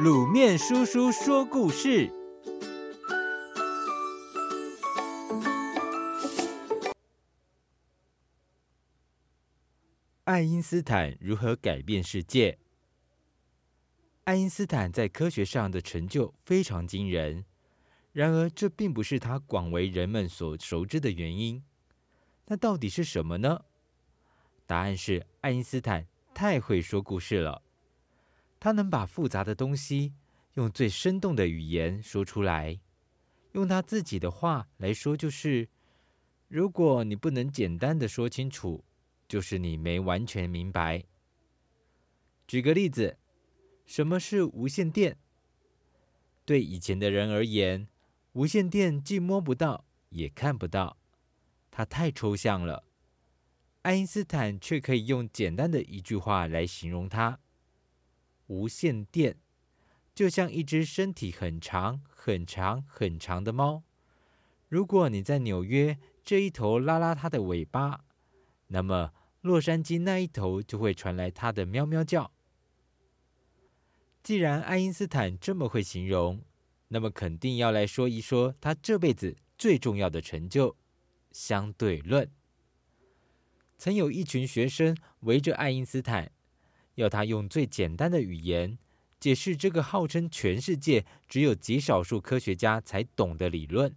卤面叔叔说故事：爱因斯坦如何改变世界？爱因斯坦在科学上的成就非常惊人，然而这并不是他广为人们所熟知的原因。那到底是什么呢？答案是爱因斯坦太会说故事了。他能把复杂的东西用最生动的语言说出来，用他自己的话来说，就是：如果你不能简单的说清楚，就是你没完全明白。举个例子，什么是无线电？对以前的人而言，无线电既摸不到，也看不到，它太抽象了。爱因斯坦却可以用简单的一句话来形容它。无线电就像一只身体很长、很长、很长的猫。如果你在纽约这一头拉拉它的尾巴，那么洛杉矶那一头就会传来它的喵喵叫。既然爱因斯坦这么会形容，那么肯定要来说一说他这辈子最重要的成就——相对论。曾有一群学生围着爱因斯坦。要他用最简单的语言解释这个号称全世界只有极少数科学家才懂的理论，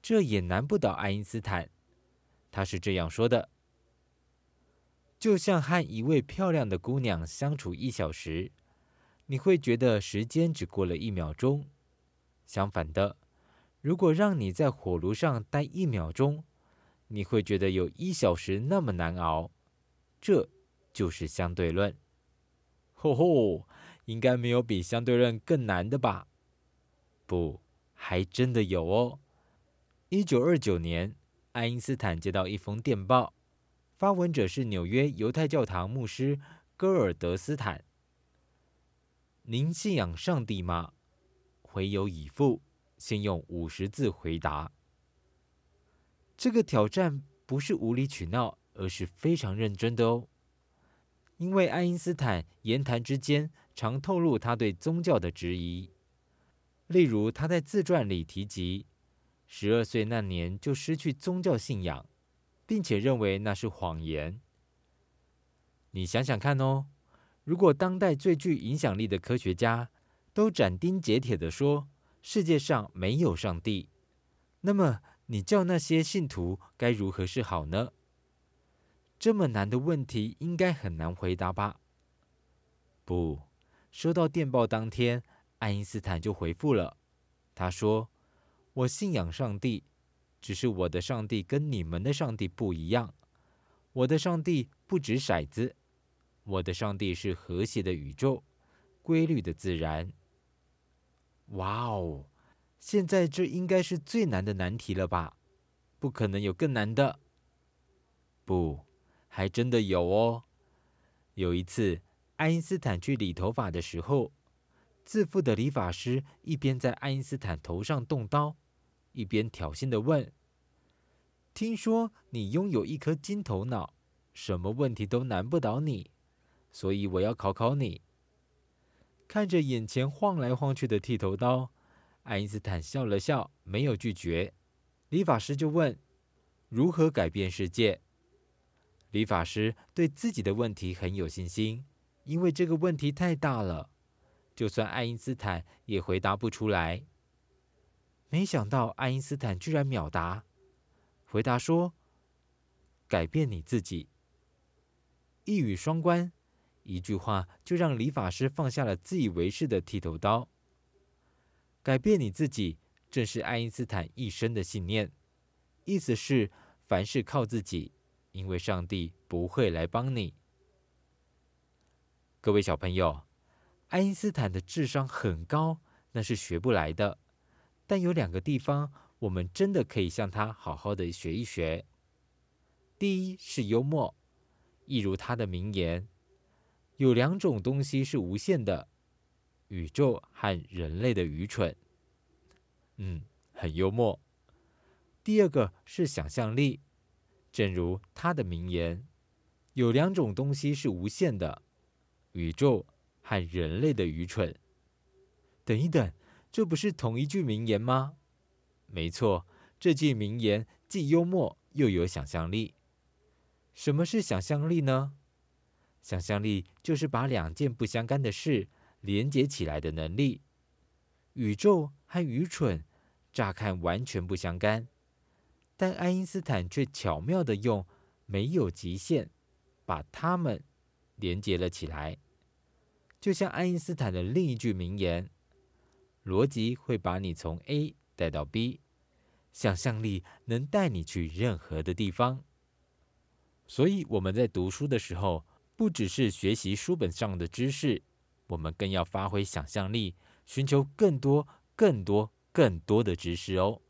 这也难不倒爱因斯坦。他是这样说的：“就像和一位漂亮的姑娘相处一小时，你会觉得时间只过了一秒钟；相反的，如果让你在火炉上待一秒钟，你会觉得有一小时那么难熬。”这。就是相对论，吼吼，应该没有比相对论更难的吧？不，还真的有哦。一九二九年，爱因斯坦接到一封电报，发文者是纽约犹太教堂牧师戈尔德斯坦。您信仰上帝吗？回有已付，先用五十字回答。这个挑战不是无理取闹，而是非常认真的哦。因为爱因斯坦言谈之间常透露他对宗教的质疑，例如他在自传里提及，十二岁那年就失去宗教信仰，并且认为那是谎言。你想想看哦，如果当代最具影响力的科学家都斩钉截铁地说世界上没有上帝，那么你叫那些信徒该如何是好呢？这么难的问题应该很难回答吧？不，收到电报当天，爱因斯坦就回复了。他说：“我信仰上帝，只是我的上帝跟你们的上帝不一样。我的上帝不掷骰子，我的上帝是和谐的宇宙，规律的自然。”哇哦！现在这应该是最难的难题了吧？不可能有更难的。不。还真的有哦！有一次，爱因斯坦去理头发的时候，自负的理发师一边在爱因斯坦头上动刀，一边挑衅的问：“听说你拥有一颗金头脑，什么问题都难不倒你，所以我要考考你。”看着眼前晃来晃去的剃头刀，爱因斯坦笑了笑，没有拒绝。理发师就问：“如何改变世界？”理发师对自己的问题很有信心，因为这个问题太大了，就算爱因斯坦也回答不出来。没想到爱因斯坦居然秒答，回答说：“改变你自己。”一语双关，一句话就让理发师放下了自以为是的剃头刀。改变你自己，正是爱因斯坦一生的信念，意思是凡事靠自己。因为上帝不会来帮你。各位小朋友，爱因斯坦的智商很高，那是学不来的。但有两个地方，我们真的可以向他好好的学一学。第一是幽默，一如他的名言：“有两种东西是无限的，宇宙和人类的愚蠢。”嗯，很幽默。第二个是想象力。正如他的名言，有两种东西是无限的，宇宙和人类的愚蠢。等一等，这不是同一句名言吗？没错，这句名言既幽默又有想象力。什么是想象力呢？想象力就是把两件不相干的事连接起来的能力。宇宙和愚蠢，乍看完全不相干，但爱因斯坦却巧妙地用“没有极限”把它们连接了起来。就像爱因斯坦的另一句名言：“逻辑会把你从 A 带到 B，想象力能带你去任何的地方。”所以我们在读书的时候，不只是学习书本上的知识，我们更要发挥想象力。寻求更多、更多、更多的知识哦。